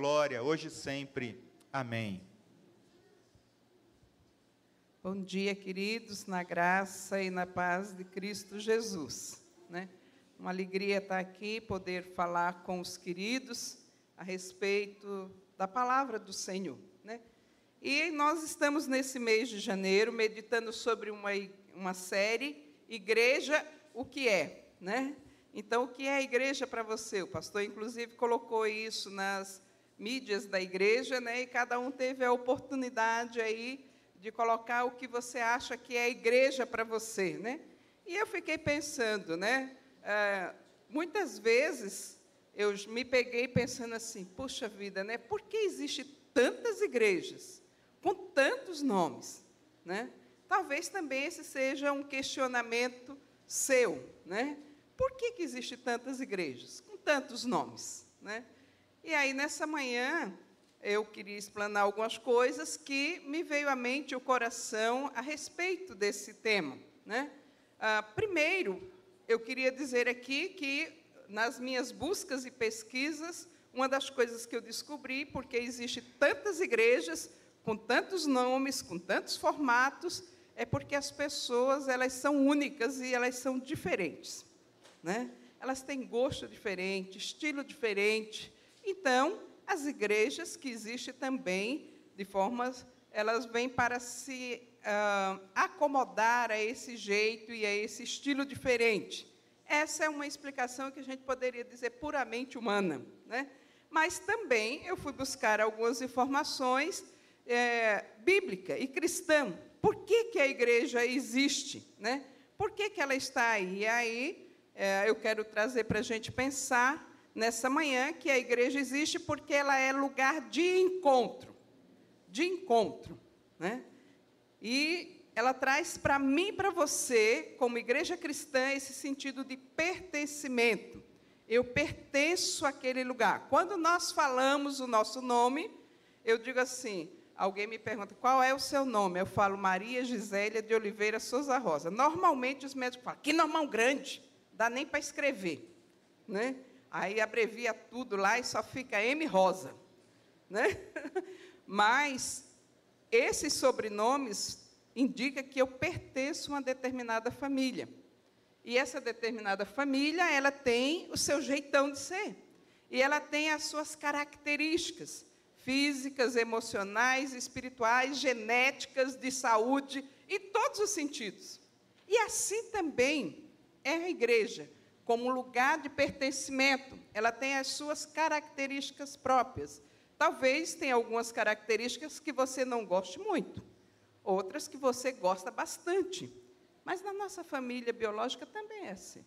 glória, hoje e sempre. Amém. Bom dia, queridos, na graça e na paz de Cristo Jesus. Né? Uma alegria estar aqui, poder falar com os queridos a respeito da palavra do Senhor. Né? E nós estamos nesse mês de janeiro meditando sobre uma, uma série, Igreja, o que é? Né? Então, o que é a igreja para você? O pastor, inclusive, colocou isso nas mídias da igreja, né? e cada um teve a oportunidade aí de colocar o que você acha que é a igreja para você. Né? E eu fiquei pensando, né? Ah, muitas vezes eu me peguei pensando assim, puxa vida, né? Por que existe tantas igrejas com tantos nomes, né? Talvez também esse seja um questionamento seu, né? Por que, que existe tantas igrejas com tantos nomes, né? E aí nessa manhã eu queria explanar algumas coisas que me veio à mente o coração a respeito desse tema, né? Ah, primeiro, eu queria dizer aqui que nas minhas buscas e pesquisas, uma das coisas que eu descobri, porque existe tantas igrejas com tantos nomes, com tantos formatos, é porque as pessoas elas são únicas e elas são diferentes, né? Elas têm gosto diferente, estilo diferente. Então, as igrejas que existem também, de formas, elas vêm para se uh, acomodar a esse jeito e a esse estilo diferente. Essa é uma explicação que a gente poderia dizer puramente humana. Né? Mas também eu fui buscar algumas informações é, bíblica e cristã. Por que, que a igreja existe? Né? Por que, que ela está aí? E aí é, eu quero trazer para a gente pensar nessa manhã que a igreja existe porque ela é lugar de encontro. De encontro. Né? E ela traz para mim e para você, como igreja cristã, esse sentido de pertencimento. Eu pertenço àquele lugar. Quando nós falamos o nosso nome, eu digo assim: alguém me pergunta qual é o seu nome? Eu falo Maria Gisélia de Oliveira Souza Rosa. Normalmente os médicos falam, que nomão grande, dá nem para escrever. Né? Aí abrevia tudo lá e só fica M Rosa. Né? Mas esses sobrenomes indica que eu pertenço a uma determinada família. E essa determinada família, ela tem o seu jeitão de ser. E ela tem as suas características físicas, emocionais, espirituais, genéticas, de saúde, em todos os sentidos. E assim também é a igreja, como lugar de pertencimento. Ela tem as suas características próprias. Talvez tenha algumas características que você não goste muito outras que você gosta bastante. Mas na nossa família biológica também é assim.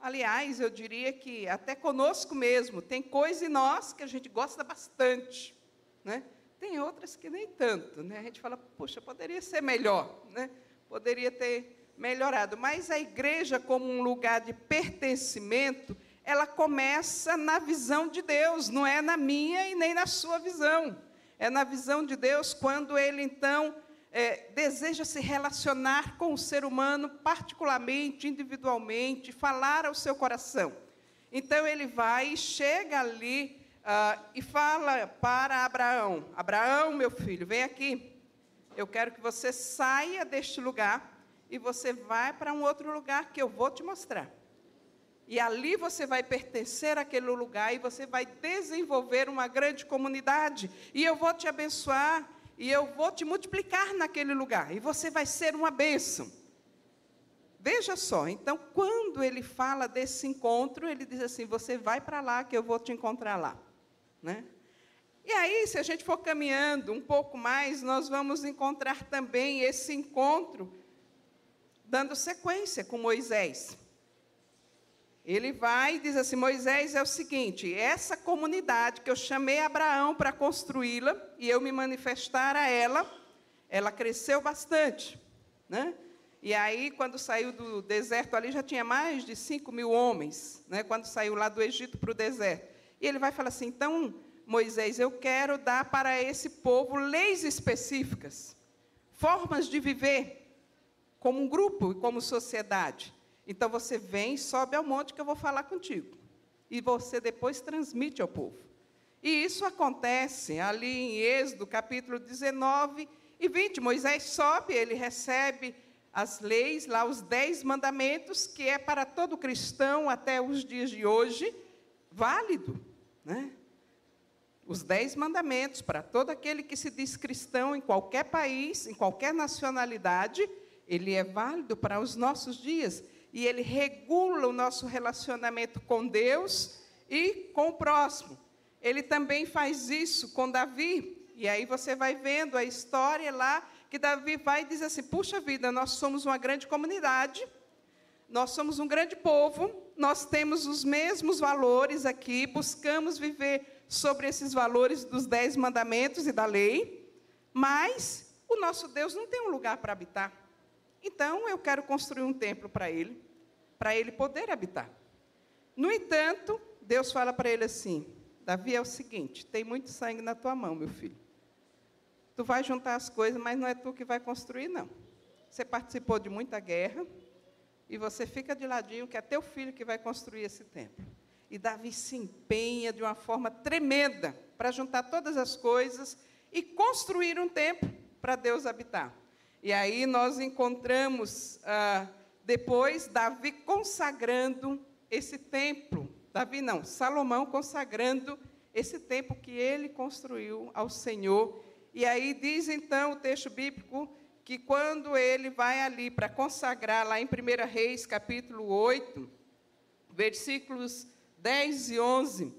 Aliás, eu diria que até conosco mesmo, tem coisa em nós que a gente gosta bastante. Né? Tem outras que nem tanto. Né? A gente fala, puxa, poderia ser melhor, né? poderia ter melhorado. Mas a igreja, como um lugar de pertencimento, ela começa na visão de Deus, não é na minha e nem na sua visão. É na visão de Deus quando ele, então, é, deseja se relacionar com o ser humano, particularmente, individualmente, falar ao seu coração. Então ele vai, chega ali uh, e fala para Abraão: Abraão, meu filho, vem aqui. Eu quero que você saia deste lugar e você vai para um outro lugar que eu vou te mostrar. E ali você vai pertencer àquele lugar e você vai desenvolver uma grande comunidade. E eu vou te abençoar e eu vou te multiplicar naquele lugar, e você vai ser uma bênção. Veja só, então, quando ele fala desse encontro, ele diz assim: Você vai para lá que eu vou te encontrar lá. Né? E aí, se a gente for caminhando um pouco mais, nós vamos encontrar também esse encontro dando sequência com Moisés. Ele vai e diz assim: Moisés é o seguinte, essa comunidade que eu chamei Abraão para construí-la e eu me manifestar a ela, ela cresceu bastante. Né? E aí, quando saiu do deserto ali, já tinha mais de 5 mil homens, né? quando saiu lá do Egito para o deserto. E ele vai falar assim: então, Moisés, eu quero dar para esse povo leis específicas, formas de viver como um grupo e como sociedade. Então você vem, sobe ao monte que eu vou falar contigo. E você depois transmite ao povo. E isso acontece ali em Êxodo, capítulo 19 e 20. Moisés sobe, ele recebe as leis, lá os dez mandamentos, que é para todo cristão até os dias de hoje, válido. Né? Os dez mandamentos para todo aquele que se diz cristão em qualquer país, em qualquer nacionalidade, ele é válido para os nossos dias. E ele regula o nosso relacionamento com Deus e com o próximo. Ele também faz isso com Davi. E aí você vai vendo a história lá que Davi vai e diz assim: puxa vida, nós somos uma grande comunidade, nós somos um grande povo, nós temos os mesmos valores aqui, buscamos viver sobre esses valores dos dez mandamentos e da lei, mas o nosso Deus não tem um lugar para habitar. Então eu quero construir um templo para ele, para ele poder habitar. No entanto, Deus fala para ele assim: Davi é o seguinte: tem muito sangue na tua mão, meu filho. Tu vai juntar as coisas, mas não é tu que vai construir, não. Você participou de muita guerra e você fica de ladinho que é teu filho que vai construir esse templo. E Davi se empenha de uma forma tremenda para juntar todas as coisas e construir um templo para Deus habitar. E aí nós encontramos ah, depois Davi consagrando esse templo. Davi não, Salomão consagrando esse templo que ele construiu ao Senhor e aí diz então o texto bíblico que quando ele vai ali para consagrar, lá em 1 Reis, capítulo 8, versículos 10 e 11,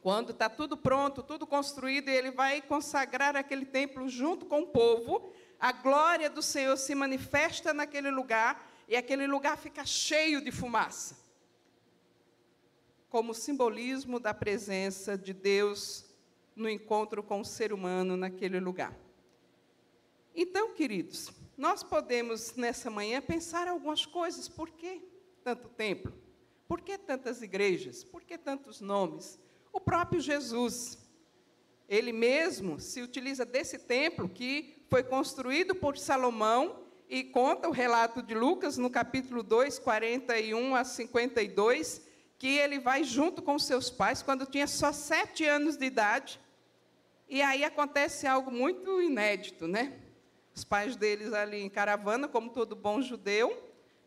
quando está tudo pronto, tudo construído, e ele vai consagrar aquele templo junto com o povo, a glória do Senhor se manifesta naquele lugar, e aquele lugar fica cheio de fumaça como simbolismo da presença de Deus no encontro com o ser humano naquele lugar. Então, queridos, nós podemos nessa manhã pensar algumas coisas. Por que tanto templo? Por que tantas igrejas? Por que tantos nomes? O próprio Jesus, ele mesmo se utiliza desse templo que foi construído por Salomão e conta o relato de Lucas no capítulo 2, 41 a 52, que ele vai junto com seus pais quando tinha só sete anos de idade e aí acontece algo muito inédito, né? Os pais deles ali em caravana, como todo bom judeu,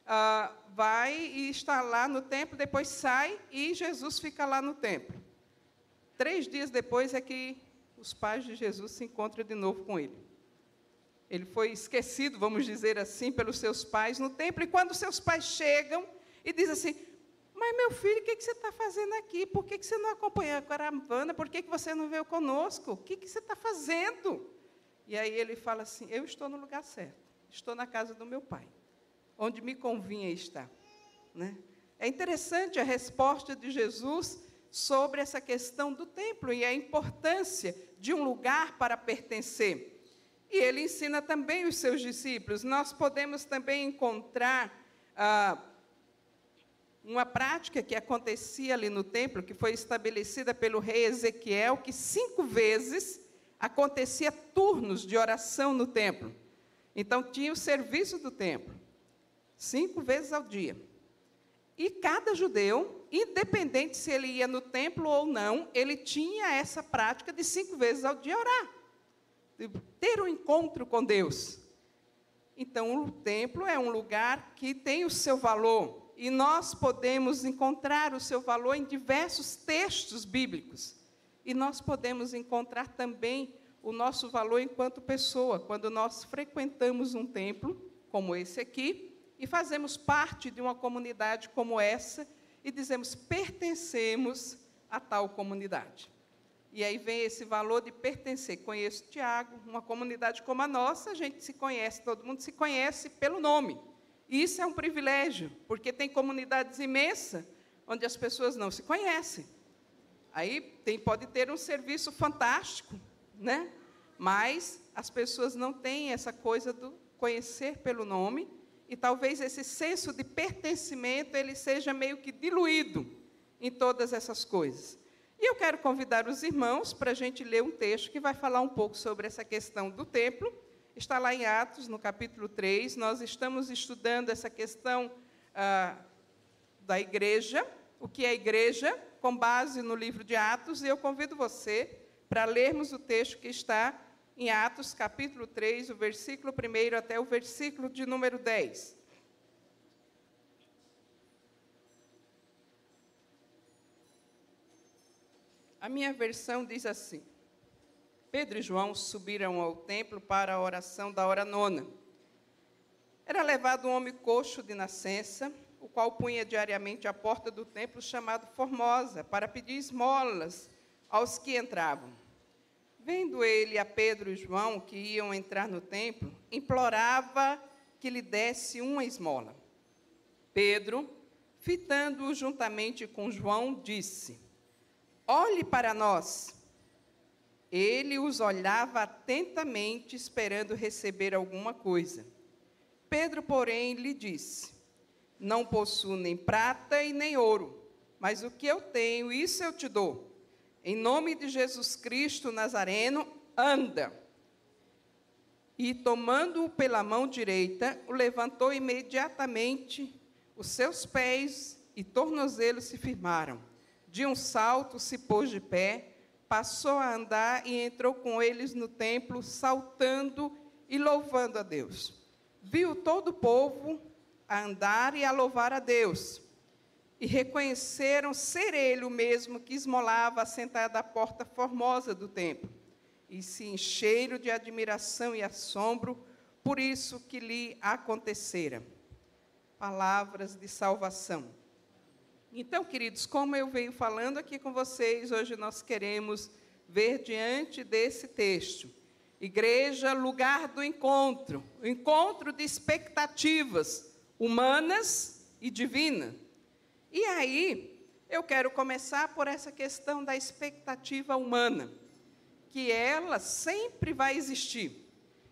ah, vai e está lá no templo, depois sai e Jesus fica lá no templo. Três dias depois é que os pais de Jesus se encontram de novo com ele. Ele foi esquecido, vamos dizer assim, pelos seus pais no templo, e quando seus pais chegam e dizem assim: mas, meu filho, o que, que você está fazendo aqui? Por que, que você não acompanhou a caravana? Por que, que você não veio conosco? O que, que você está fazendo? E aí ele fala assim: Eu estou no lugar certo. Estou na casa do meu pai, onde me convinha estar. Né? É interessante a resposta de Jesus sobre essa questão do templo e a importância de um lugar para pertencer. E ele ensina também os seus discípulos. Nós podemos também encontrar. Ah, uma prática que acontecia ali no templo, que foi estabelecida pelo rei Ezequiel, que cinco vezes acontecia turnos de oração no templo. Então tinha o serviço do templo, cinco vezes ao dia. E cada judeu, independente se ele ia no templo ou não, ele tinha essa prática de cinco vezes ao dia orar, ter um encontro com Deus. Então, o templo é um lugar que tem o seu valor, e nós podemos encontrar o seu valor em diversos textos bíblicos. E nós podemos encontrar também o nosso valor enquanto pessoa, quando nós frequentamos um templo, como esse aqui, e fazemos parte de uma comunidade como essa, e dizemos, pertencemos a tal comunidade. E aí vem esse valor de pertencer. Conheço Tiago, uma comunidade como a nossa, a gente se conhece, todo mundo se conhece pelo nome. E isso é um privilégio, porque tem comunidades imensas onde as pessoas não se conhecem. Aí tem, pode ter um serviço fantástico, né? mas as pessoas não têm essa coisa do conhecer pelo nome, e talvez esse senso de pertencimento ele seja meio que diluído em todas essas coisas. E eu quero convidar os irmãos para a gente ler um texto que vai falar um pouco sobre essa questão do templo, está lá em Atos, no capítulo 3. Nós estamos estudando essa questão ah, da igreja, o que é igreja, com base no livro de Atos, e eu convido você para lermos o texto que está em Atos, capítulo 3, o versículo 1 até o versículo de número 10. A minha versão diz assim: Pedro e João subiram ao templo para a oração da hora nona. Era levado um homem coxo de nascença, o qual punha diariamente à porta do templo chamado Formosa, para pedir esmolas aos que entravam. Vendo ele a Pedro e João, que iam entrar no templo, implorava que lhe desse uma esmola. Pedro, fitando-o juntamente com João, disse: Olhe para nós. Ele os olhava atentamente, esperando receber alguma coisa. Pedro, porém, lhe disse: Não possuo nem prata e nem ouro, mas o que eu tenho, isso eu te dou. Em nome de Jesus Cristo Nazareno, anda. E tomando-o pela mão direita, o levantou imediatamente, os seus pés e tornozelos se firmaram. De um salto se pôs de pé, passou a andar e entrou com eles no templo, saltando e louvando a Deus. Viu todo o povo a andar e a louvar a Deus. E reconheceram ser ele o mesmo que esmolava sentado à porta formosa do templo. E se encheram de admiração e assombro por isso que lhe acontecera. Palavras de salvação. Então, queridos, como eu venho falando aqui com vocês, hoje nós queremos ver diante desse texto. Igreja, lugar do encontro, encontro de expectativas humanas e divinas. E aí, eu quero começar por essa questão da expectativa humana, que ela sempre vai existir.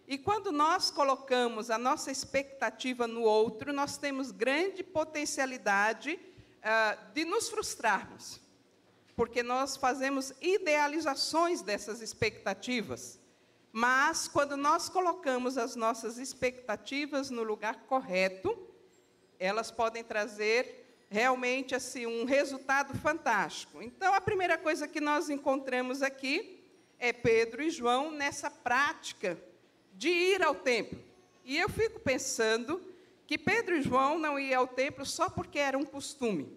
E quando nós colocamos a nossa expectativa no outro, nós temos grande potencialidade uh, de nos frustrarmos, porque nós fazemos idealizações dessas expectativas. Mas, quando nós colocamos as nossas expectativas no lugar correto, elas podem trazer realmente assim um resultado fantástico. Então, a primeira coisa que nós encontramos aqui é Pedro e João nessa prática de ir ao templo. E eu fico pensando que Pedro e João não iam ao templo só porque era um costume,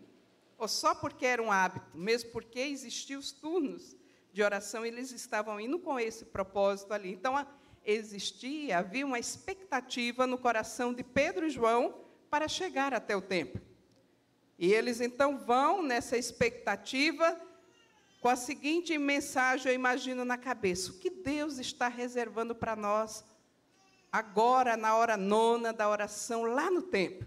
ou só porque era um hábito, mesmo porque existiam os turnos de oração, eles estavam indo com esse propósito ali. Então, existia, havia uma expectativa no coração de Pedro e João para chegar até o templo. E eles então vão nessa expectativa com a seguinte mensagem, eu imagino na cabeça: o que Deus está reservando para nós agora na hora nona da oração lá no templo.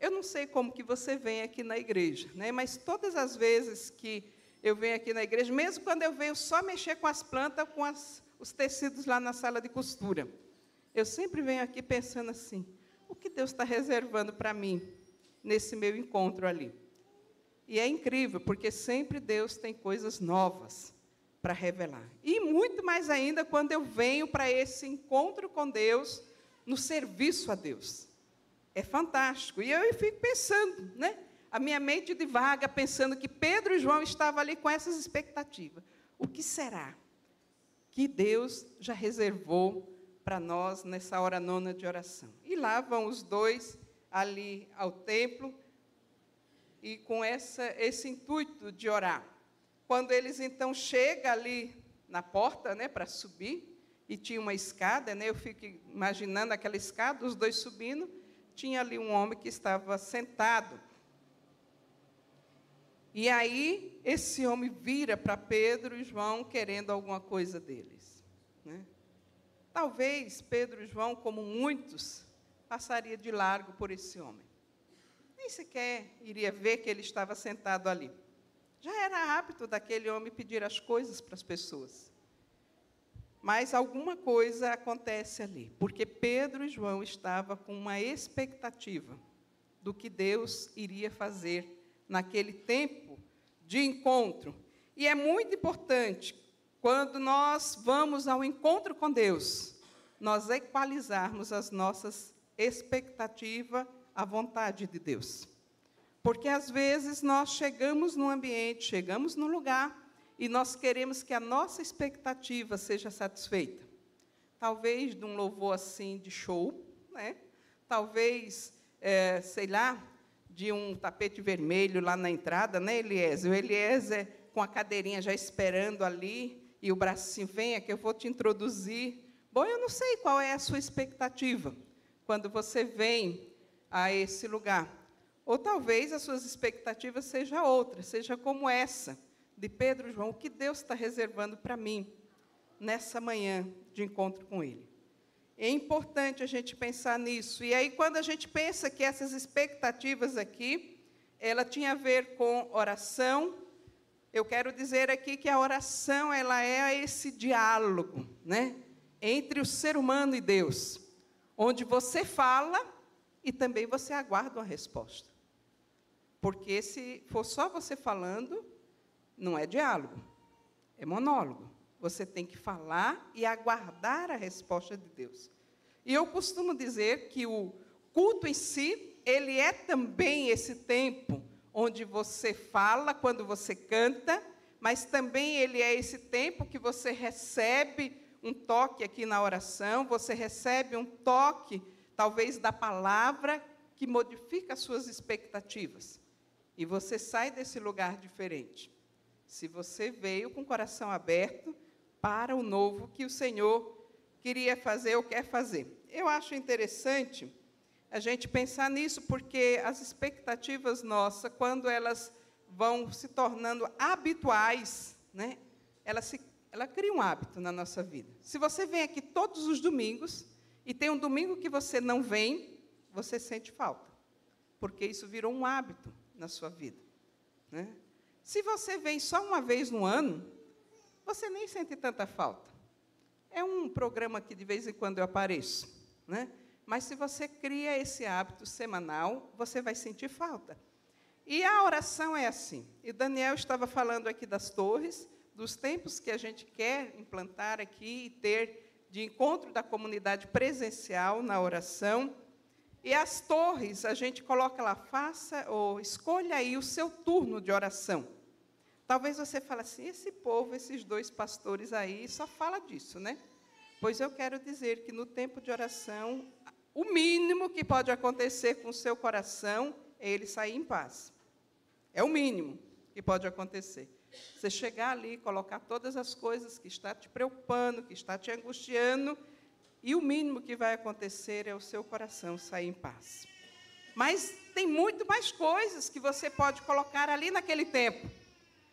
Eu não sei como que você vem aqui na igreja, né? mas todas as vezes que eu venho aqui na igreja, mesmo quando eu venho só mexer com as plantas, com as, os tecidos lá na sala de costura, eu sempre venho aqui pensando assim: o que Deus está reservando para mim nesse meu encontro ali? E é incrível, porque sempre Deus tem coisas novas para revelar. E muito mais ainda quando eu venho para esse encontro com Deus, no serviço a Deus. É fantástico. E eu fico pensando, né? A minha mente divaga pensando que Pedro e João estavam ali com essas expectativas. O que será que Deus já reservou para nós nessa hora nona de oração? E lá vão os dois ali ao templo e com essa, esse intuito de orar. Quando eles então chegam ali na porta, né, para subir, e tinha uma escada, né, eu fico imaginando aquela escada, os dois subindo, tinha ali um homem que estava sentado. E aí esse homem vira para Pedro e João querendo alguma coisa deles. Né? Talvez Pedro e João, como muitos, passaria de largo por esse homem. Nem sequer iria ver que ele estava sentado ali. Já era hábito daquele homem pedir as coisas para as pessoas. Mas alguma coisa acontece ali, porque Pedro e João estavam com uma expectativa do que Deus iria fazer naquele tempo de encontro. E é muito importante, quando nós vamos ao encontro com Deus, nós equalizarmos as nossas expectativas à vontade de Deus. Porque às vezes nós chegamos num ambiente, chegamos num lugar e nós queremos que a nossa expectativa seja satisfeita. Talvez de um louvor assim de show, né? talvez, é, sei lá, de um tapete vermelho lá na entrada, né, Eliezer? O Eliezer com a cadeirinha já esperando ali, e o bracinho, venha que eu vou te introduzir. Bom, eu não sei qual é a sua expectativa quando você vem a esse lugar. Ou talvez as suas expectativas sejam outras, seja como essa de Pedro João, o que Deus está reservando para mim nessa manhã de encontro com Ele. É importante a gente pensar nisso. E aí, quando a gente pensa que essas expectativas aqui, ela tinha a ver com oração, eu quero dizer aqui que a oração ela é esse diálogo, né, entre o ser humano e Deus, onde você fala e também você aguarda uma resposta. Porque se for só você falando, não é diálogo, é monólogo. Você tem que falar e aguardar a resposta de Deus. E eu costumo dizer que o culto em si, ele é também esse tempo onde você fala quando você canta, mas também ele é esse tempo que você recebe um toque aqui na oração, você recebe um toque, talvez, da palavra que modifica as suas expectativas. E você sai desse lugar diferente. Se você veio com o coração aberto para o novo que o Senhor queria fazer ou quer fazer. Eu acho interessante a gente pensar nisso, porque as expectativas nossas, quando elas vão se tornando habituais, né, ela, se, ela cria um hábito na nossa vida. Se você vem aqui todos os domingos e tem um domingo que você não vem, você sente falta, porque isso virou um hábito na sua vida. Né? Se você vem só uma vez no ano, você nem sente tanta falta. É um programa que de vez em quando eu apareço, né? Mas se você cria esse hábito semanal, você vai sentir falta. E a oração é assim. E Daniel estava falando aqui das torres, dos tempos que a gente quer implantar aqui e ter de encontro da comunidade presencial na oração. E as torres, a gente coloca lá, faça ou escolha aí o seu turno de oração. Talvez você fale assim, esse povo, esses dois pastores aí, só fala disso, né? Pois eu quero dizer que no tempo de oração, o mínimo que pode acontecer com o seu coração é ele sair em paz. É o mínimo que pode acontecer. Você chegar ali, colocar todas as coisas que está te preocupando, que está te angustiando, e o mínimo que vai acontecer é o seu coração sair em paz. Mas tem muito mais coisas que você pode colocar ali naquele tempo.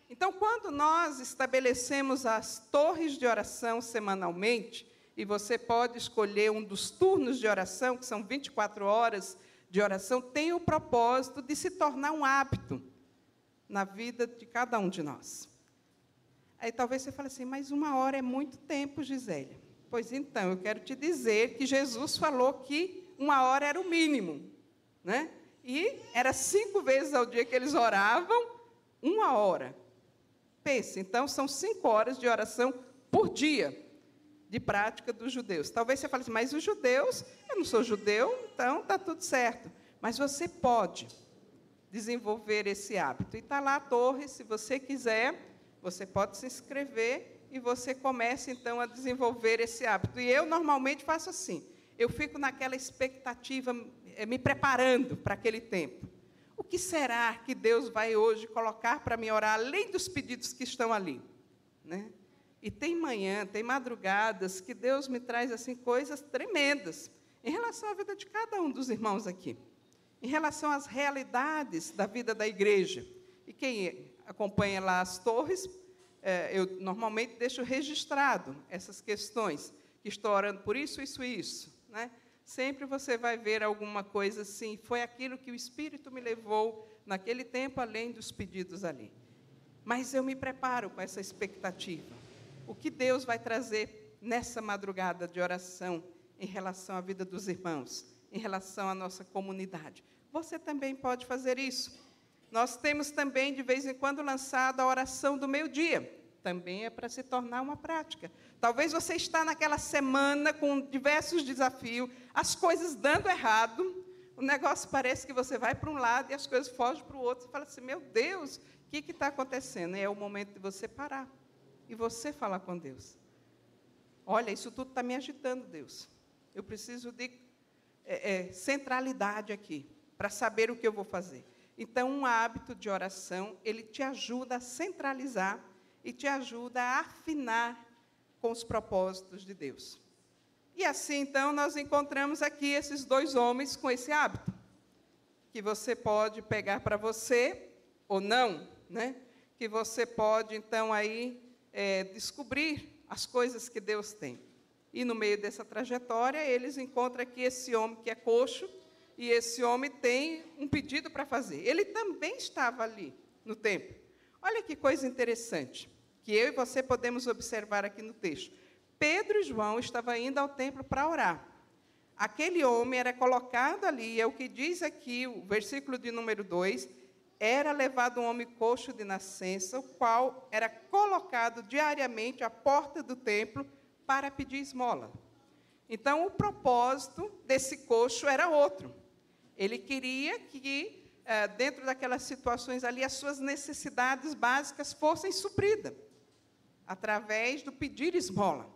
Então, quando nós estabelecemos as torres de oração semanalmente, e você pode escolher um dos turnos de oração, que são 24 horas de oração, tem o propósito de se tornar um hábito na vida de cada um de nós. Aí talvez você fale assim, mas uma hora é muito tempo, Gisele. Pois então, eu quero te dizer que Jesus falou que uma hora era o mínimo. Né? E era cinco vezes ao dia que eles oravam, uma hora. Pense, então são cinco horas de oração por dia de prática dos judeus. Talvez você fale assim, mas os judeus, eu não sou judeu, então está tudo certo. Mas você pode desenvolver esse hábito. E está lá a torre, se você quiser, você pode se inscrever e você começa então a desenvolver esse hábito. E eu normalmente faço assim. Eu fico naquela expectativa, eh, me preparando para aquele tempo. O que será que Deus vai hoje colocar para me orar, além dos pedidos que estão ali? Né? E tem manhã, tem madrugadas que Deus me traz assim coisas tremendas em relação à vida de cada um dos irmãos aqui, em relação às realidades da vida da igreja. E quem acompanha lá as torres é, eu normalmente deixo registrado essas questões, que estou orando por isso, isso e isso. Né? Sempre você vai ver alguma coisa assim, foi aquilo que o Espírito me levou naquele tempo, além dos pedidos ali. Mas eu me preparo com essa expectativa. O que Deus vai trazer nessa madrugada de oração em relação à vida dos irmãos, em relação à nossa comunidade? Você também pode fazer isso. Nós temos também, de vez em quando, lançado a oração do meio-dia. Também é para se tornar uma prática. Talvez você está naquela semana com diversos desafios, as coisas dando errado, o negócio parece que você vai para um lado e as coisas fogem para o outro. Você fala assim: meu Deus, o que está acontecendo? E é o momento de você parar e você falar com Deus. Olha, isso tudo está me agitando, Deus. Eu preciso de é, é, centralidade aqui para saber o que eu vou fazer. Então, um hábito de oração, ele te ajuda a centralizar e te ajuda a afinar com os propósitos de Deus. E assim, então, nós encontramos aqui esses dois homens com esse hábito, que você pode pegar para você ou não, né? Que você pode, então, aí é, descobrir as coisas que Deus tem. E no meio dessa trajetória, eles encontram aqui esse homem que é coxo, e esse homem tem um pedido para fazer. Ele também estava ali no templo. Olha que coisa interessante, que eu e você podemos observar aqui no texto. Pedro e João estavam indo ao templo para orar. Aquele homem era colocado ali, é o que diz aqui o versículo de número 2, era levado um homem coxo de nascença, o qual era colocado diariamente à porta do templo para pedir esmola. Então, o propósito desse coxo era outro. Ele queria que, eh, dentro daquelas situações ali, as suas necessidades básicas fossem supridas, através do pedir esmola.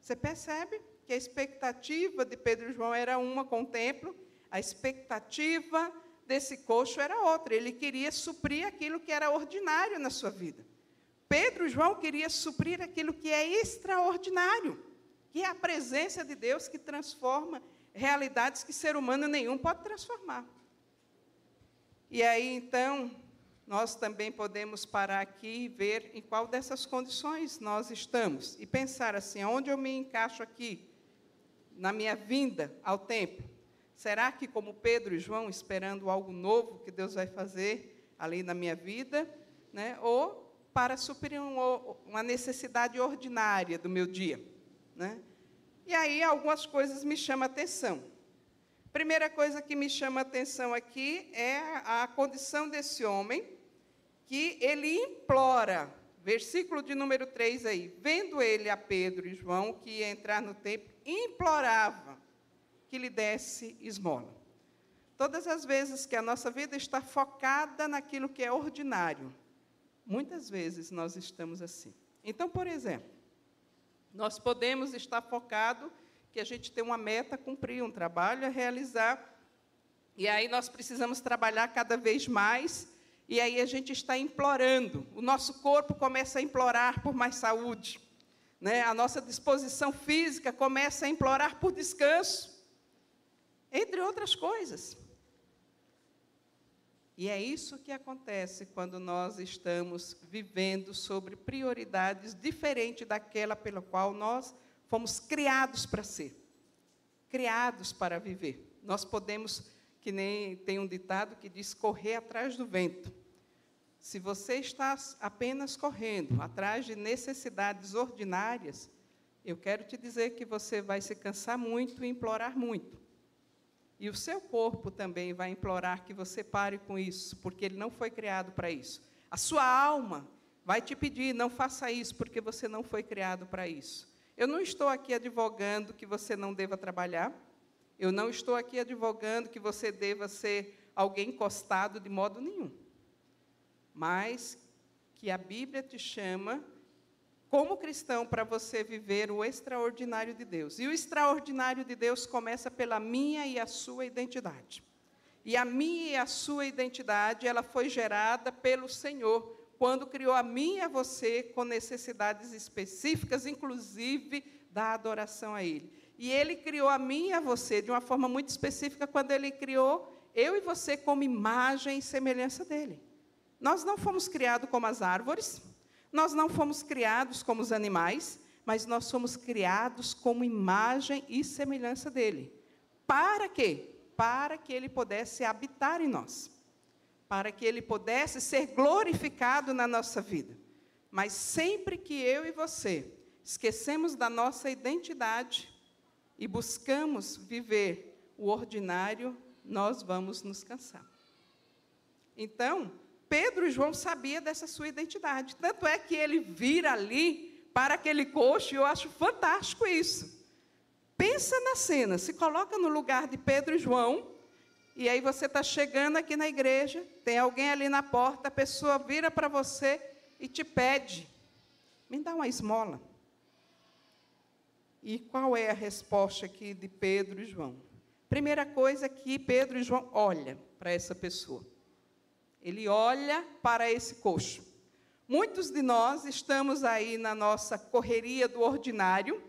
Você percebe que a expectativa de Pedro e João era uma com o templo, a expectativa desse coxo era outra. Ele queria suprir aquilo que era ordinário na sua vida. Pedro e João queria suprir aquilo que é extraordinário, que é a presença de Deus que transforma realidades que ser humano nenhum pode transformar. E aí, então, nós também podemos parar aqui e ver em qual dessas condições nós estamos e pensar assim: aonde eu me encaixo aqui na minha vinda ao templo? Será que, como Pedro e João, esperando algo novo que Deus vai fazer ali na minha vida, né? ou para suprir um, uma necessidade ordinária do meu dia? Né? E aí algumas coisas me chamam a atenção. Primeira coisa que me chama a atenção aqui é a condição desse homem, que ele implora, versículo de número 3 aí, vendo ele a Pedro e João que ia entrar no templo, implorava que lhe desse esmola. Todas as vezes que a nossa vida está focada naquilo que é ordinário, muitas vezes nós estamos assim. Então, por exemplo, nós podemos estar focado que a gente tem uma meta a cumprir, um trabalho a realizar, e aí nós precisamos trabalhar cada vez mais, e aí a gente está implorando. O nosso corpo começa a implorar por mais saúde, né? A nossa disposição física começa a implorar por descanso, entre outras coisas. E é isso que acontece quando nós estamos vivendo sobre prioridades diferentes daquela pela qual nós fomos criados para ser, criados para viver. Nós podemos, que nem tem um ditado que diz, correr atrás do vento. Se você está apenas correndo atrás de necessidades ordinárias, eu quero te dizer que você vai se cansar muito e implorar muito. E o seu corpo também vai implorar que você pare com isso, porque ele não foi criado para isso. A sua alma vai te pedir: não faça isso, porque você não foi criado para isso. Eu não estou aqui advogando que você não deva trabalhar. Eu não estou aqui advogando que você deva ser alguém encostado de modo nenhum. Mas que a Bíblia te chama como cristão, para você viver o extraordinário de Deus. E o extraordinário de Deus começa pela minha e a sua identidade. E a minha e a sua identidade, ela foi gerada pelo Senhor, quando criou a mim e a você com necessidades específicas, inclusive da adoração a Ele. E Ele criou a mim e a você de uma forma muito específica, quando Ele criou eu e você como imagem e semelhança dEle. Nós não fomos criados como as árvores, nós não fomos criados como os animais, mas nós somos criados como imagem e semelhança dele. Para quê? Para que ele pudesse habitar em nós. Para que ele pudesse ser glorificado na nossa vida. Mas sempre que eu e você esquecemos da nossa identidade e buscamos viver o ordinário, nós vamos nos cansar. Então, Pedro e João sabiam dessa sua identidade. Tanto é que ele vira ali para aquele coxo, e eu acho fantástico isso. Pensa na cena, se coloca no lugar de Pedro e João, E aí você está chegando aqui na igreja, tem alguém ali na porta, a pessoa vira para você e te pede: me dá uma esmola. E qual é a resposta aqui de Pedro e João? Primeira coisa que Pedro e João olham para essa pessoa. Ele olha para esse coxo. Muitos de nós estamos aí na nossa correria do ordinário,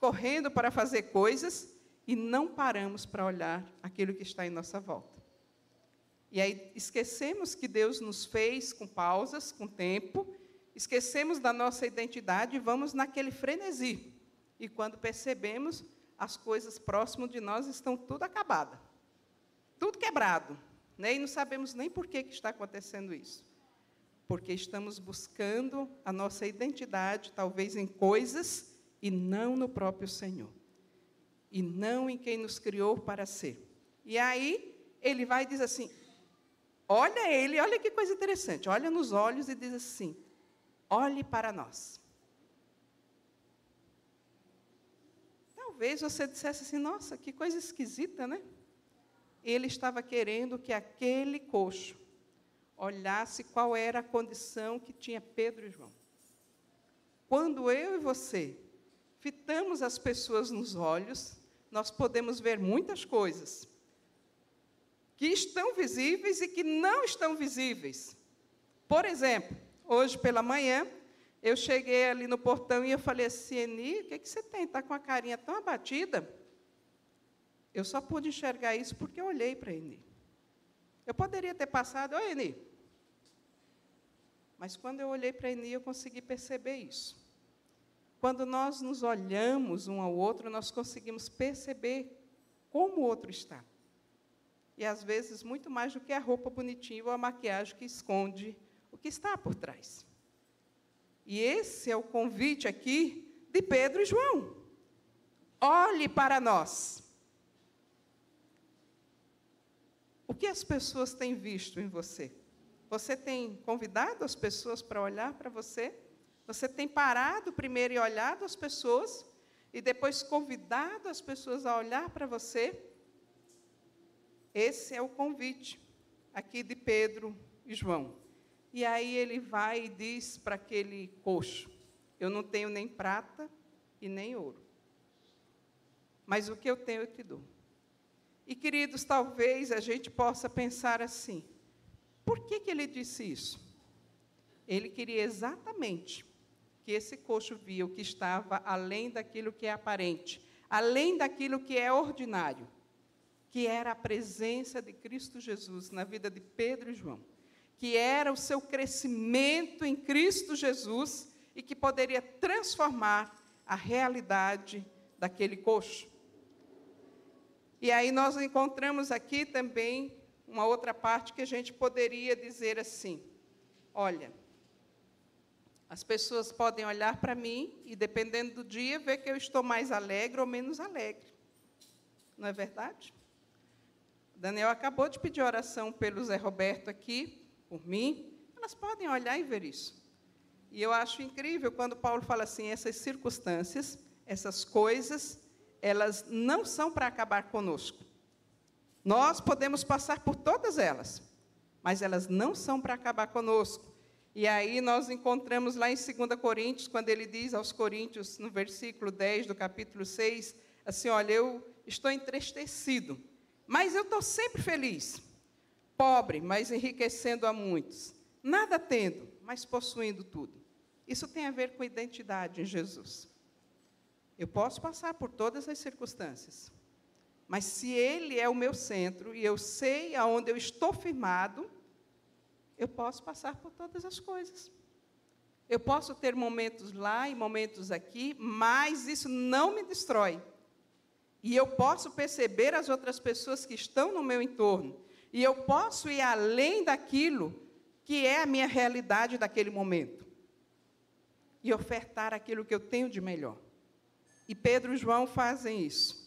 correndo para fazer coisas e não paramos para olhar aquilo que está em nossa volta. E aí esquecemos que Deus nos fez com pausas, com tempo, esquecemos da nossa identidade e vamos naquele frenesi. E quando percebemos, as coisas próximas de nós estão tudo acabada, tudo quebrado, né? e não sabemos nem por que, que está acontecendo isso. Porque estamos buscando a nossa identidade, talvez em coisas, e não no próprio Senhor. E não em quem nos criou para ser. E aí, ele vai e diz assim: olha ele, olha que coisa interessante, olha nos olhos e diz assim: olhe para nós. Talvez você dissesse assim: nossa, que coisa esquisita, né? Ele estava querendo que aquele coxo olhasse qual era a condição que tinha Pedro e João. Quando eu e você fitamos as pessoas nos olhos, nós podemos ver muitas coisas que estão visíveis e que não estão visíveis. Por exemplo, hoje pela manhã, eu cheguei ali no portão e eu falei assim, Eni, o que, que você tem? Está com a carinha tão abatida? Eu só pude enxergar isso porque eu olhei para Eni. Eu poderia ter passado, oi, Eni. Mas quando eu olhei para Eni, eu consegui perceber isso. Quando nós nos olhamos um ao outro, nós conseguimos perceber como o outro está. E às vezes, muito mais do que a roupa bonitinha ou a maquiagem que esconde o que está por trás. E esse é o convite aqui de Pedro e João. Olhe para nós. O que as pessoas têm visto em você? Você tem convidado as pessoas para olhar para você? Você tem parado primeiro e olhado as pessoas e depois convidado as pessoas a olhar para você? Esse é o convite aqui de Pedro e João. E aí ele vai e diz para aquele coxo: Eu não tenho nem prata e nem ouro. Mas o que eu tenho eu te dou. E queridos, talvez a gente possa pensar assim: por que, que ele disse isso? Ele queria exatamente que esse coxo via o que estava além daquilo que é aparente, além daquilo que é ordinário, que era a presença de Cristo Jesus na vida de Pedro e João que era o seu crescimento em Cristo Jesus e que poderia transformar a realidade daquele coxo. E aí nós encontramos aqui também uma outra parte que a gente poderia dizer assim: olha, as pessoas podem olhar para mim e, dependendo do dia, ver que eu estou mais alegre ou menos alegre. Não é verdade? Daniel acabou de pedir oração pelo Zé Roberto aqui, por mim, elas podem olhar e ver isso. E eu acho incrível quando Paulo fala assim: essas circunstâncias, essas coisas, elas não são para acabar conosco. Nós podemos passar por todas elas, mas elas não são para acabar conosco. E aí nós encontramos lá em 2 Coríntios, quando ele diz aos Coríntios, no versículo 10 do capítulo 6, assim: Olha, eu estou entristecido, mas eu estou sempre feliz pobre, mas enriquecendo a muitos, nada tendo, mas possuindo tudo. Isso tem a ver com identidade em Jesus. Eu posso passar por todas as circunstâncias, mas se Ele é o meu centro e eu sei aonde eu estou firmado, eu posso passar por todas as coisas. Eu posso ter momentos lá e momentos aqui, mas isso não me destrói. E eu posso perceber as outras pessoas que estão no meu entorno e eu posso ir além daquilo que é a minha realidade daquele momento. E ofertar aquilo que eu tenho de melhor. E Pedro e João fazem isso.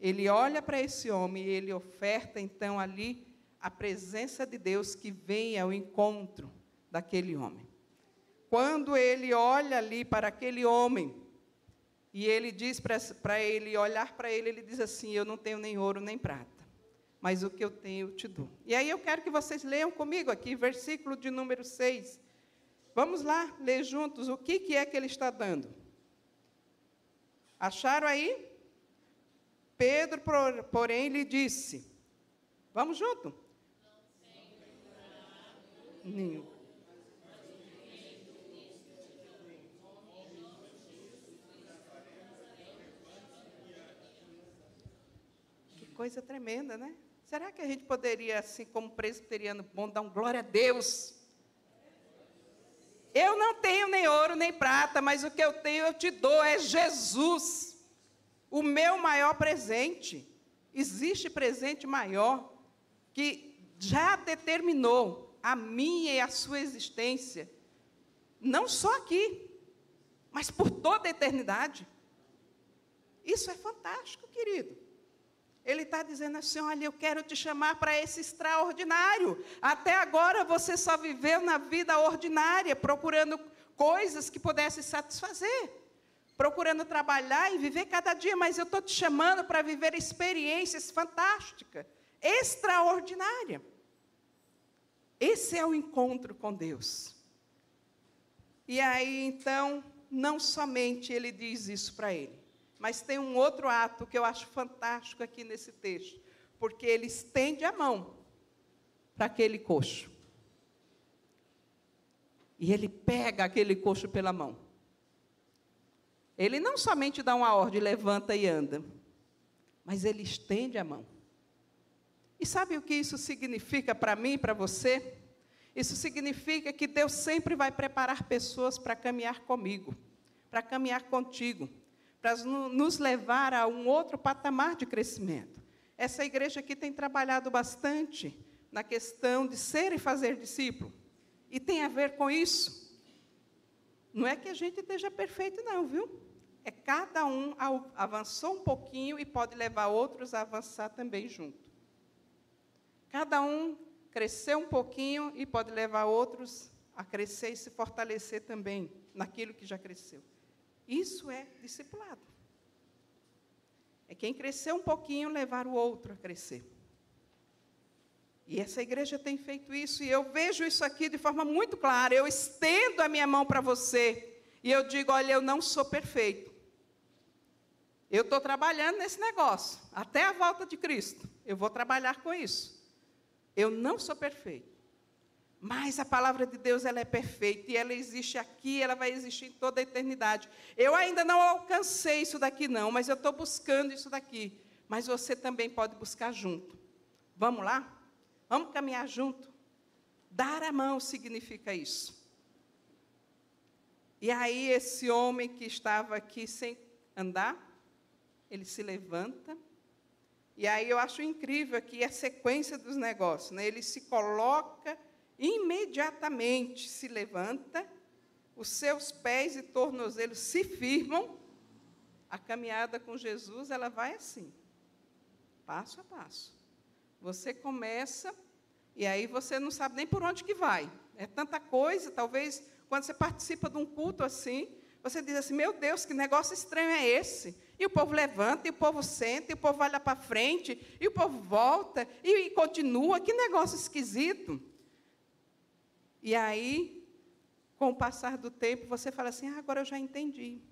Ele olha para esse homem e ele oferta então ali a presença de Deus que vem ao encontro daquele homem. Quando ele olha ali para aquele homem, e ele diz para ele olhar para ele, ele diz assim: Eu não tenho nem ouro nem prata mas o que eu tenho eu te dou. E aí eu quero que vocês leiam comigo aqui, versículo de número 6. Vamos lá ler juntos o que, que é que ele está dando. Acharam aí? Pedro, porém, lhe disse: Vamos junto? Nenhum. Que coisa tremenda, né? Será que a gente poderia, assim como presbiteriano bom, dar um glória a Deus? Eu não tenho nem ouro nem prata, mas o que eu tenho eu te dou é Jesus, o meu maior presente. Existe presente maior que já determinou a minha e a sua existência, não só aqui, mas por toda a eternidade. Isso é fantástico, querido. Ele está dizendo assim: olha, eu quero te chamar para esse extraordinário. Até agora você só viveu na vida ordinária, procurando coisas que pudessem satisfazer, procurando trabalhar e viver cada dia, mas eu estou te chamando para viver experiências fantásticas extraordinária. Esse é o encontro com Deus. E aí, então, não somente ele diz isso para ele, mas tem um outro ato que eu acho fantástico aqui nesse texto, porque ele estende a mão para aquele coxo. E ele pega aquele coxo pela mão. Ele não somente dá uma ordem, levanta e anda, mas ele estende a mão. E sabe o que isso significa para mim e para você? Isso significa que Deus sempre vai preparar pessoas para caminhar comigo, para caminhar contigo, para nos levar a um outro patamar de crescimento. Essa igreja aqui tem trabalhado bastante na questão de ser e fazer discípulo. E tem a ver com isso. Não é que a gente esteja perfeito, não, viu? É cada um avançou um pouquinho e pode levar outros a avançar também junto. Cada um cresceu um pouquinho e pode levar outros a crescer e se fortalecer também naquilo que já cresceu. Isso é discipulado. É quem cresceu um pouquinho levar o outro a crescer. E essa igreja tem feito isso, e eu vejo isso aqui de forma muito clara. Eu estendo a minha mão para você, e eu digo: olha, eu não sou perfeito. Eu estou trabalhando nesse negócio, até a volta de Cristo. Eu vou trabalhar com isso. Eu não sou perfeito. Mas a palavra de Deus ela é perfeita e ela existe aqui, ela vai existir em toda a eternidade. Eu ainda não alcancei isso daqui não, mas eu estou buscando isso daqui. Mas você também pode buscar junto. Vamos lá? Vamos caminhar junto? Dar a mão significa isso. E aí esse homem que estava aqui sem andar, ele se levanta e aí eu acho incrível aqui a sequência dos negócios. Né? Ele se coloca imediatamente, se levanta, os seus pés e tornozelos se firmam. A caminhada com Jesus, ela vai assim, passo a passo. Você começa e aí você não sabe nem por onde que vai. É tanta coisa, talvez quando você participa de um culto assim, você diz assim: "Meu Deus, que negócio estranho é esse?" E o povo levanta, e o povo senta, e o povo lá para frente, e o povo volta, e, e continua. Que negócio esquisito. E aí, com o passar do tempo, você fala assim: ah, agora eu já entendi.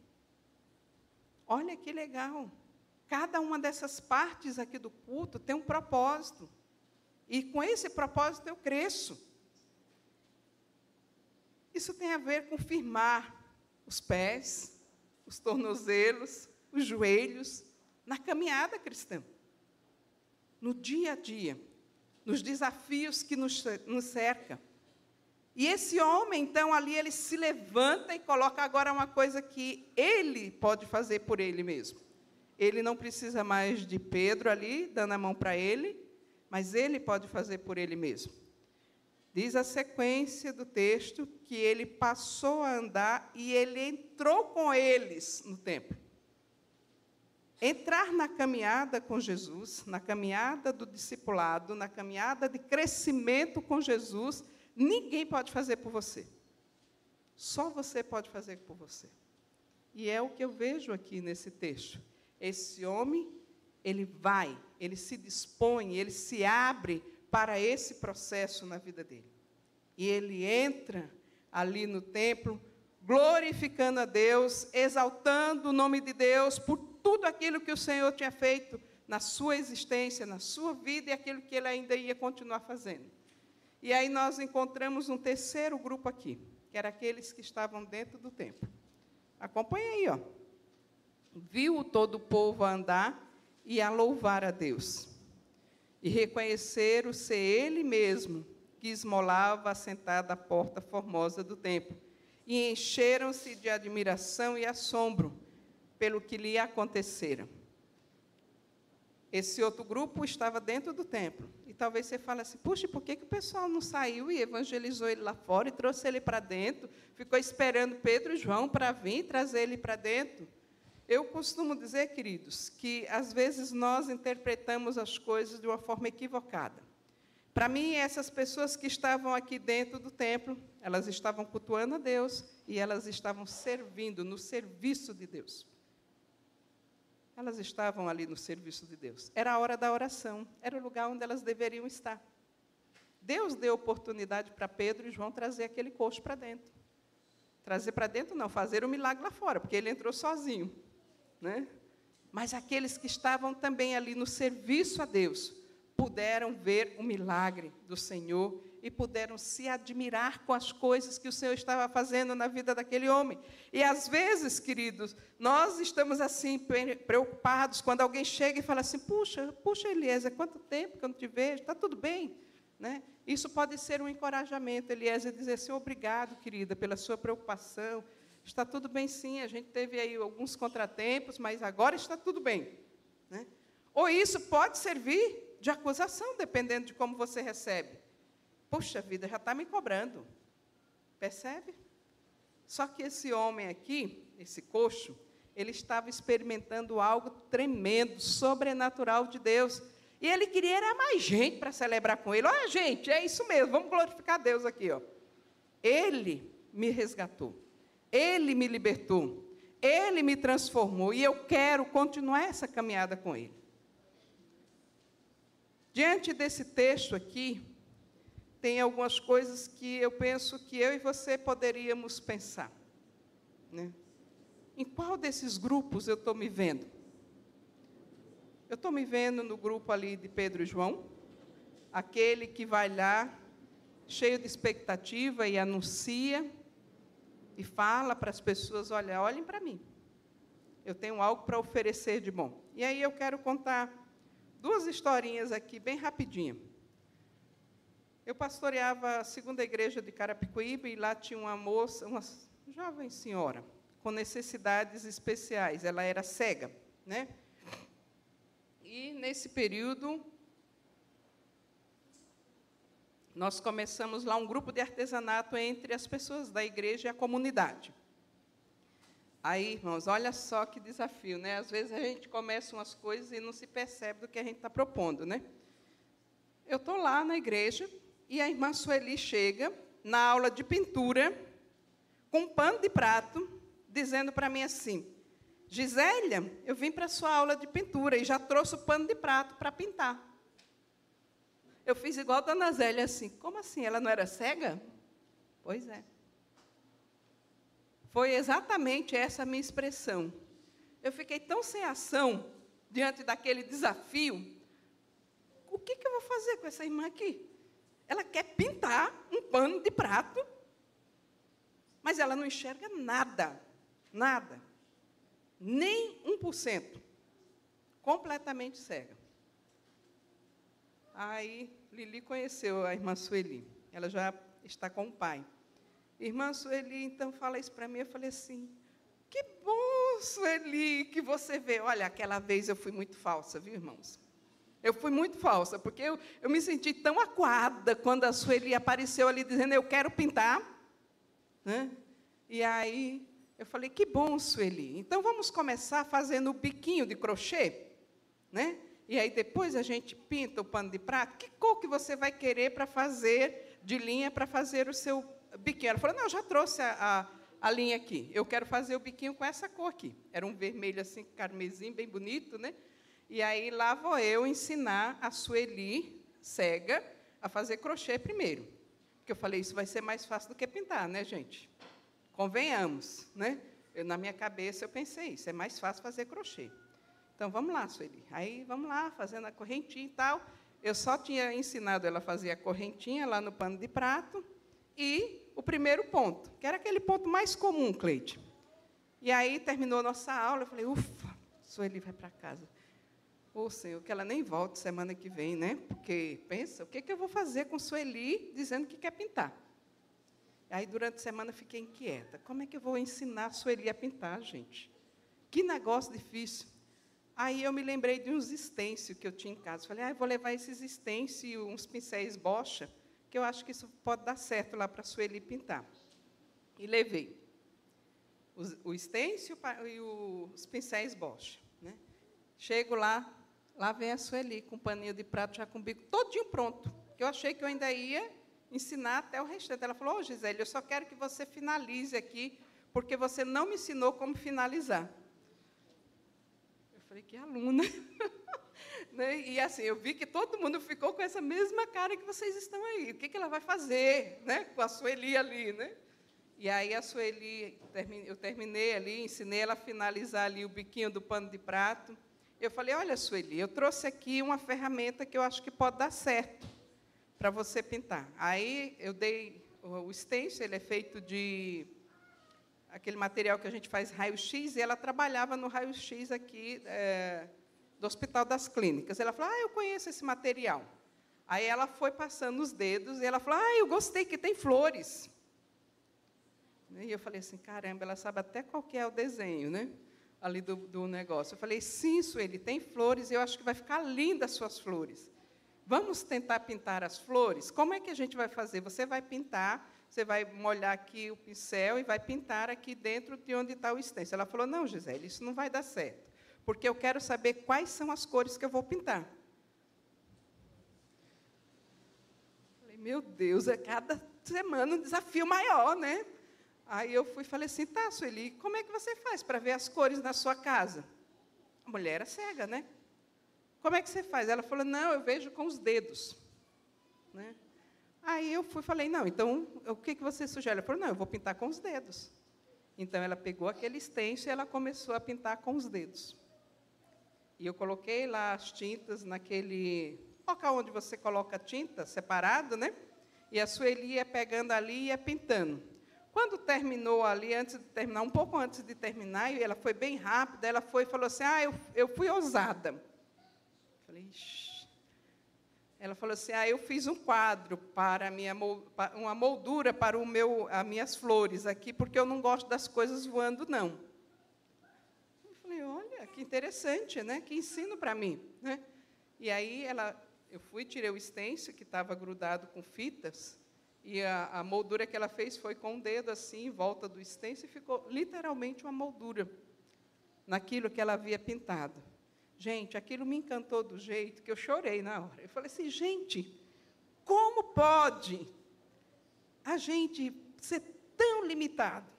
Olha que legal. Cada uma dessas partes aqui do culto tem um propósito. E com esse propósito eu cresço. Isso tem a ver com firmar os pés, os tornozelos, os joelhos na caminhada cristã, no dia a dia, nos desafios que nos, nos cercam. E esse homem, então, ali, ele se levanta e coloca agora uma coisa que ele pode fazer por ele mesmo. Ele não precisa mais de Pedro ali, dando a mão para ele, mas ele pode fazer por ele mesmo. Diz a sequência do texto que ele passou a andar e ele entrou com eles no templo. Entrar na caminhada com Jesus, na caminhada do discipulado, na caminhada de crescimento com Jesus, ninguém pode fazer por você. Só você pode fazer por você. E é o que eu vejo aqui nesse texto. Esse homem ele vai, ele se dispõe, ele se abre para esse processo na vida dele. E ele entra ali no templo, glorificando a Deus, exaltando o nome de Deus por tudo aquilo que o Senhor tinha feito na sua existência, na sua vida e aquilo que ele ainda ia continuar fazendo. E aí nós encontramos um terceiro grupo aqui, que era aqueles que estavam dentro do templo. Acompanha aí, ó. Viu todo o povo andar e a louvar a Deus. E reconheceram ser ele mesmo que esmolava assentado à porta formosa do templo. E encheram-se de admiração e assombro pelo que lhe acontecera. Esse outro grupo estava dentro do templo. E talvez você fale assim: puxa, por que, que o pessoal não saiu e evangelizou ele lá fora e trouxe ele para dentro? Ficou esperando Pedro e João para vir trazer ele para dentro? Eu costumo dizer, queridos, que às vezes nós interpretamos as coisas de uma forma equivocada. Para mim, essas pessoas que estavam aqui dentro do templo, elas estavam cultuando a Deus e elas estavam servindo no serviço de Deus. Elas estavam ali no serviço de Deus. Era a hora da oração, era o lugar onde elas deveriam estar. Deus deu oportunidade para Pedro e João trazer aquele coxo para dentro. Trazer para dentro, não, fazer o um milagre lá fora, porque ele entrou sozinho. Né? Mas aqueles que estavam também ali no serviço a Deus, puderam ver o milagre do Senhor e puderam se admirar com as coisas que o Senhor estava fazendo na vida daquele homem. E às vezes, queridos, nós estamos assim preocupados quando alguém chega e fala assim: "Puxa, puxa Eliezer, quanto tempo que eu não te vejo? Está tudo bem?" Né? Isso pode ser um encorajamento, Eliezer, dizer assim: "Obrigado, querida, pela sua preocupação. Está tudo bem, sim. A gente teve aí alguns contratempos, mas agora está tudo bem." Né? Ou isso pode servir de acusação, dependendo de como você recebe. Puxa vida, já está me cobrando. Percebe? Só que esse homem aqui, esse coxo, ele estava experimentando algo tremendo, sobrenatural de Deus. E ele queria era mais gente para celebrar com ele. Olha, gente, é isso mesmo, vamos glorificar Deus aqui. Ó. Ele me resgatou, ele me libertou, ele me transformou e eu quero continuar essa caminhada com ele. Diante desse texto aqui, tem algumas coisas que eu penso que eu e você poderíamos pensar. Né? Em qual desses grupos eu estou me vendo? Eu estou me vendo no grupo ali de Pedro e João, aquele que vai lá, cheio de expectativa e anuncia e fala para as pessoas: olha, olhem para mim, eu tenho algo para oferecer de bom. E aí eu quero contar duas historinhas aqui, bem rapidinho. Eu pastoreava a segunda igreja de Carapicuíba e lá tinha uma moça, uma jovem senhora, com necessidades especiais. Ela era cega, né? E nesse período nós começamos lá um grupo de artesanato entre as pessoas da igreja e a comunidade. Aí, irmãos, olha só que desafio, né? Às vezes a gente começa umas coisas e não se percebe do que a gente está propondo, né? Eu estou lá na igreja e a irmã Sueli chega na aula de pintura com um pano de prato, dizendo para mim assim: Gisélia, eu vim para a sua aula de pintura e já trouxe o pano de prato para pintar. Eu fiz igual a dona Zélia assim: como assim? Ela não era cega? Pois é. Foi exatamente essa a minha expressão. Eu fiquei tão sem ação diante daquele desafio. O que, que eu vou fazer com essa irmã aqui? Ela quer pintar um pano de prato, mas ela não enxerga nada, nada, nem um por cento, completamente cega. Aí Lili conheceu a irmã Sueli, ela já está com o pai. Irmã Sueli, então, fala isso para mim. Eu falei assim: que bom, Sueli, que você vê. Olha, aquela vez eu fui muito falsa, viu, irmãos? Eu fui muito falsa, porque eu, eu me senti tão acuada quando a Sueli apareceu ali dizendo: Eu quero pintar. Né? E aí eu falei: Que bom, Sueli. Então vamos começar fazendo o biquinho de crochê. Né? E aí depois a gente pinta o pano de prato. Que cor que você vai querer para fazer de linha para fazer o seu biquinho. Ela falou, não, já trouxe a, a, a, linha aqui. Eu quero fazer o biquinho com essa cor aqui. Era um vermelho assim, carmesim, bem bonito, né? E aí lá vou eu ensinar a Sueli, cega, a fazer crochê primeiro. Porque eu falei, isso vai ser mais fácil do que pintar, né, gente? Convenhamos, né? Eu, na minha cabeça eu pensei isso, é mais fácil fazer crochê. Então vamos lá, Sueli. Aí vamos lá, fazendo a correntinha e tal. Eu só tinha ensinado ela a fazer a correntinha lá no pano de prato e o primeiro ponto, que era aquele ponto mais comum, Cleide. E aí terminou a nossa aula, eu falei, ufa, Sueli vai para casa. Ô, Senhor, que ela nem volte semana que vem, né? Porque, pensa, o que, que eu vou fazer com Sueli dizendo que quer pintar? Aí, durante a semana, fiquei inquieta. Como é que eu vou ensinar a Sueli a pintar, gente? Que negócio difícil. Aí, eu me lembrei de uns estêncios que eu tinha em casa. Falei, ah, vou levar esses estêncios e uns pincéis bocha, que eu acho que isso pode dar certo lá para a Sueli pintar. E levei o estêncil e os pincéis bocha. Né? Chego lá, lá vem a Sueli com um paninho de prato já com o bico todinho pronto. Eu achei que eu ainda ia ensinar até o restante. Ela falou: Ô, oh, Gisele, eu só quero que você finalize aqui, porque você não me ensinou como finalizar. Eu falei: Que aluna. né? E assim, eu vi que todo mundo ficou com essa mesma cara que vocês estão aí. O que, que ela vai fazer né? com a Sueli ali? Né? E aí a Sueli, eu terminei ali, ensinei ela a finalizar ali o biquinho do pano de prato. Eu falei: Olha, Sueli, eu trouxe aqui uma ferramenta que eu acho que pode dar certo para você pintar. Aí eu dei o stencil, ele é feito de aquele material que a gente faz raio-x, e ela trabalhava no raio-x aqui é, do Hospital das Clínicas. Ela falou, ah, eu conheço esse material. Aí ela foi passando os dedos, e ela falou, ah, eu gostei, que tem flores. E eu falei assim, caramba, ela sabe até qual que é o desenho, né? Ali do, do negócio. Eu falei, sim, Sueli, tem flores, eu acho que vai ficar linda as suas flores. Vamos tentar pintar as flores? Como é que a gente vai fazer? Você vai pintar, você vai molhar aqui o pincel e vai pintar aqui dentro de onde está o stencil. Ela falou, não, Gisele, isso não vai dar certo, porque eu quero saber quais são as cores que eu vou pintar. Falei, meu Deus, é cada semana um desafio maior, né? Aí eu fui e falei assim, tá, Sueli, como é que você faz para ver as cores na sua casa? A mulher era cega, né? Como é que você faz? Ela falou, não, eu vejo com os dedos. Né? Aí eu fui falei, não, então o que, que você sugere? Ela falou, não, eu vou pintar com os dedos. Então ela pegou aquele stencil e ela começou a pintar com os dedos. E eu coloquei lá as tintas naquele local onde você coloca a tinta, separado, né? E a Sueli ia pegando ali e ia pintando. Quando terminou ali, antes de terminar, um pouco antes de terminar, e ela foi bem rápida, ela foi e falou assim: Ah, eu, eu fui ousada. Falei, Ixi. ela falou assim: ah, eu fiz um quadro para minha uma moldura para o meu, as minhas flores aqui, porque eu não gosto das coisas voando não. Eu falei, olha, que interessante, né? Que ensino para mim, né? E aí ela, eu fui tirei o stencil que estava grudado com fitas e a, a moldura que ela fez foi com o dedo assim em volta do stencil e ficou literalmente uma moldura naquilo que ela havia pintado. Gente, aquilo me encantou do jeito que eu chorei na hora. Eu falei assim, gente, como pode a gente ser tão limitado?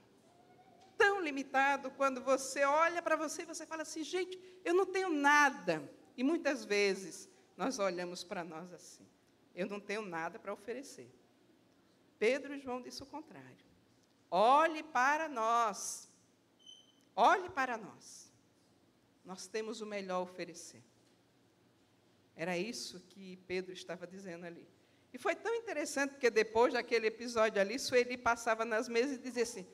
Tão limitado quando você olha para você e você fala assim, gente, eu não tenho nada. E muitas vezes nós olhamos para nós assim, eu não tenho nada para oferecer. Pedro e João disse o contrário. Olhe para nós. Olhe para nós. Nós temos o melhor a oferecer. Era isso que Pedro estava dizendo ali. E foi tão interessante, porque depois daquele episódio ali, Sueli passava nas mesas e dizia assim: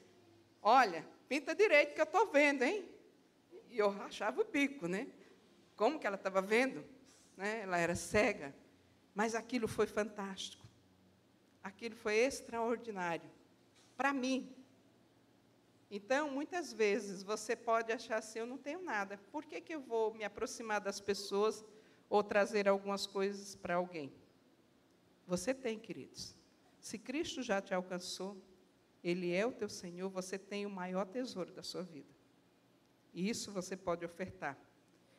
Olha, pinta direito que eu estou vendo, hein? E eu rachava o bico, né? Como que ela estava vendo? Né? Ela era cega. Mas aquilo foi fantástico. Aquilo foi extraordinário. Para mim, então, muitas vezes você pode achar assim: eu não tenho nada, por que, que eu vou me aproximar das pessoas ou trazer algumas coisas para alguém? Você tem, queridos. Se Cristo já te alcançou, Ele é o teu Senhor, você tem o maior tesouro da sua vida. E isso você pode ofertar.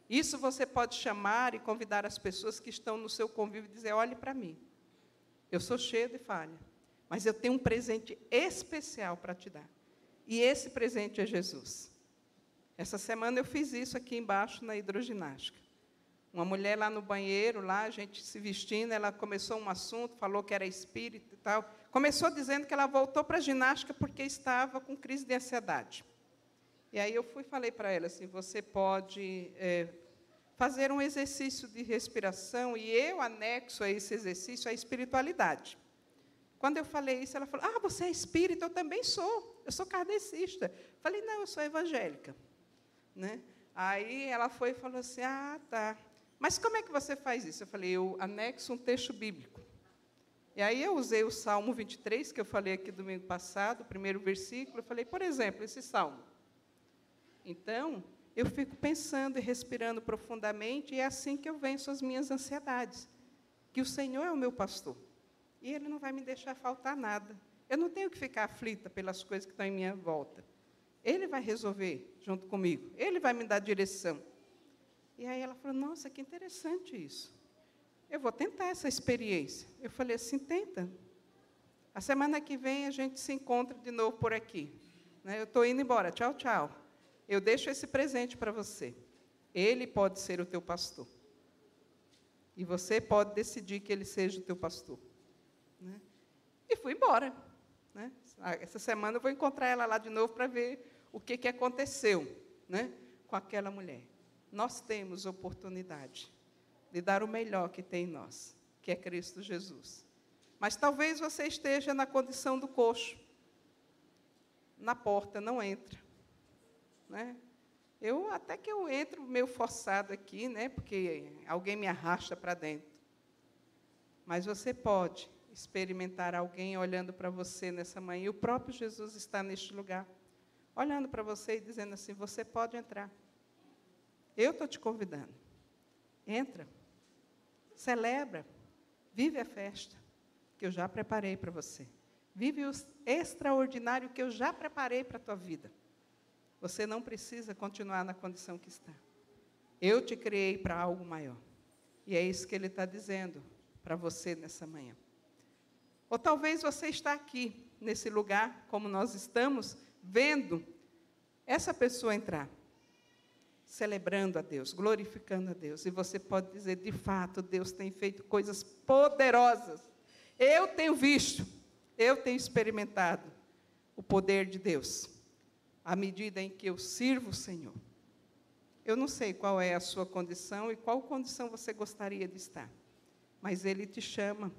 Isso você pode chamar e convidar as pessoas que estão no seu convívio e dizer: olhe para mim. Eu sou cheio de falha, mas eu tenho um presente especial para te dar. E esse presente é Jesus. Essa semana eu fiz isso aqui embaixo na hidroginástica. Uma mulher lá no banheiro, lá, a gente se vestindo, ela começou um assunto, falou que era espírito e tal. Começou dizendo que ela voltou para a ginástica porque estava com crise de ansiedade. E aí eu fui falei para ela assim: você pode é, fazer um exercício de respiração, e eu anexo a esse exercício a espiritualidade. Quando eu falei isso, ela falou: Ah, você é espírita? Eu também sou. Eu sou kardecista. Falei: Não, eu sou evangélica. Né? Aí ela foi e falou assim: Ah, tá. Mas como é que você faz isso? Eu falei: Eu anexo um texto bíblico. E aí eu usei o Salmo 23, que eu falei aqui domingo passado, o primeiro versículo. Eu falei: Por exemplo, esse salmo. Então, eu fico pensando e respirando profundamente, e é assim que eu venço as minhas ansiedades. Que o Senhor é o meu pastor. E Ele não vai me deixar faltar nada. Eu não tenho que ficar aflita pelas coisas que estão em minha volta. Ele vai resolver junto comigo. Ele vai me dar direção. E aí ela falou: Nossa, que interessante isso. Eu vou tentar essa experiência. Eu falei assim: tenta. A semana que vem a gente se encontra de novo por aqui. Né? Eu estou indo embora. Tchau, tchau. Eu deixo esse presente para você. Ele pode ser o teu pastor. E você pode decidir que ele seja o teu pastor. Né? E fui embora. Né? Essa semana eu vou encontrar ela lá de novo para ver o que, que aconteceu né, com aquela mulher. Nós temos oportunidade de dar o melhor que tem em nós, que é Cristo Jesus. Mas talvez você esteja na condição do coxo. Na porta, não entra. Né? Eu até que eu entro meio forçado aqui, né, porque alguém me arrasta para dentro. Mas você pode experimentar alguém olhando para você nessa manhã. E o próprio Jesus está neste lugar, olhando para você e dizendo assim: você pode entrar. Eu estou te convidando. Entra. Celebra. Vive a festa que eu já preparei para você. Vive o extraordinário que eu já preparei para a tua vida. Você não precisa continuar na condição que está. Eu te criei para algo maior. E é isso que ele está dizendo para você nessa manhã. Ou talvez você está aqui, nesse lugar, como nós estamos, vendo essa pessoa entrar, celebrando a Deus, glorificando a Deus. E você pode dizer, de fato, Deus tem feito coisas poderosas. Eu tenho visto, eu tenho experimentado o poder de Deus, à medida em que eu sirvo o Senhor. Eu não sei qual é a sua condição e qual condição você gostaria de estar, mas Ele te chama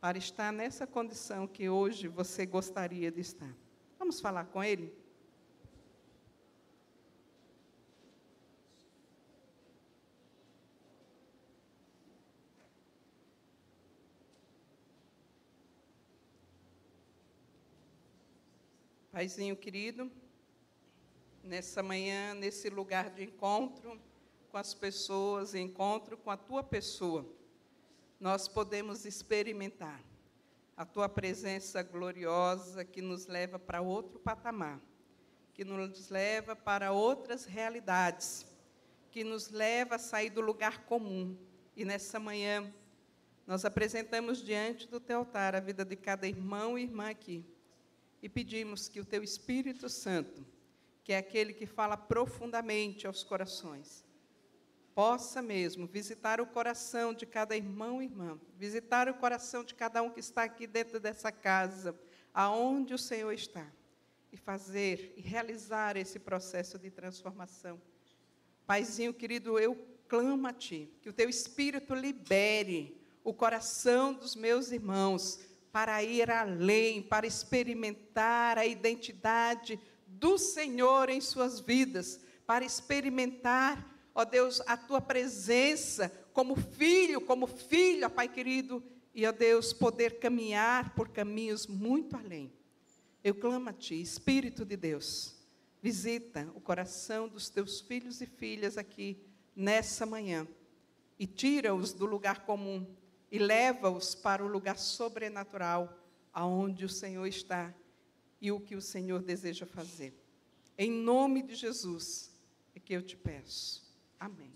para estar nessa condição que hoje você gostaria de estar. Vamos falar com Ele? Paizinho querido, nessa manhã, nesse lugar de encontro com as pessoas, encontro com a tua pessoa nós podemos experimentar a tua presença gloriosa que nos leva para outro patamar, que nos leva para outras realidades, que nos leva a sair do lugar comum. E nessa manhã, nós apresentamos diante do teu altar a vida de cada irmão e irmã aqui e pedimos que o teu Espírito Santo, que é aquele que fala profundamente aos corações, possa mesmo visitar o coração de cada irmão e irmã, visitar o coração de cada um que está aqui dentro dessa casa, aonde o Senhor está, e fazer e realizar esse processo de transformação. Paizinho querido, eu clamo a Ti, que o Teu Espírito libere o coração dos meus irmãos para ir além, para experimentar a identidade do Senhor em suas vidas, para experimentar ó Deus, a tua presença como filho, como filha, Pai querido, e, ó Deus, poder caminhar por caminhos muito além. Eu clamo a Ti, Espírito de Deus, visita o coração dos teus filhos e filhas aqui nessa manhã e tira-os do lugar comum e leva-os para o lugar sobrenatural aonde o Senhor está e o que o Senhor deseja fazer. Em nome de Jesus é que eu te peço. Amém.